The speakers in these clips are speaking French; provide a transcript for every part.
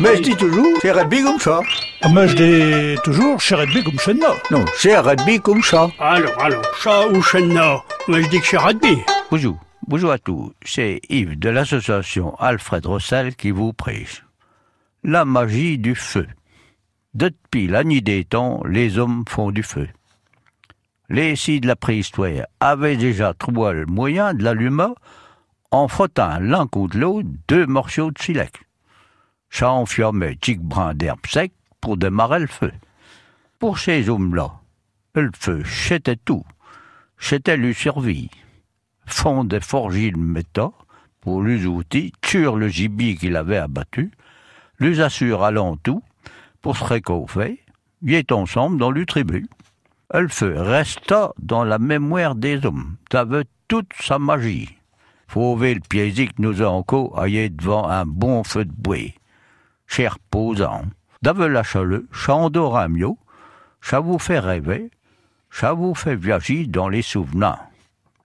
Mais je dis toujours, c'est rugby comme ça. Ah, Mais je dis toujours, chez Redby comme chez nous. Non, c'est rugby comme ça. Alors, alors, chat ou chenna Moi, je dis que c'est rugby. Bonjour. Bonjour à tous. C'est Yves de l'association Alfred Rossel qui vous prêche. La magie du feu. Depuis la nuit des temps, les hommes font du feu. Les scies de la préhistoire avaient déjà trouvé le moyen de l'allumer en frottant l'un contre l'autre deux morceaux de silex. Ça enflammait tic brin d'herbe sec pour démarrer le feu. Pour ces hommes-là, le feu, c'était tout. C'était lui survie. Fond des forgis le méta pour les outils, tuer le gibier qu'il avait abattu, les assure allant tout pour se réchauffer, y est ensemble dans le tribu. Le feu resta dans la mémoire des hommes, avait toute sa magie. Fauver le plaisir que nous a encore être devant un bon feu de bois. Cher posant, d'ave la chaleur, chandor un mieux, ça vous fait rêver, ça vous fait viager dans les souvenirs.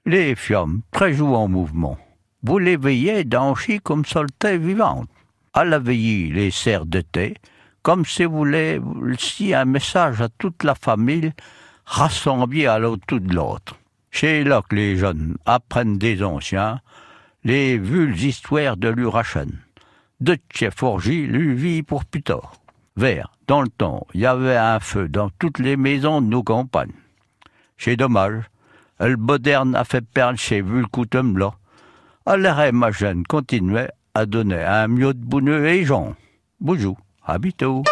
Les flammes, très jouent en mouvement. Vous les veillez danser comme solitaire vivante. À la veillée, les serres de thé, comme si vous voulez si un message à toute la famille rassemblée à l'autre de l'autre. Là que les jeunes apprennent des anciens les vulles histoires de l'Urachen. De Tcheforgie lui vit pour plus tard. Vers, dans le temps, il y avait un feu dans toutes les maisons de nos campagnes. C'est dommage, le moderne a fait perdre chez vu le coutume là. Alors ma jeune continuait à donner un mieux de bouneux et Jean. Bonjour, bientôt.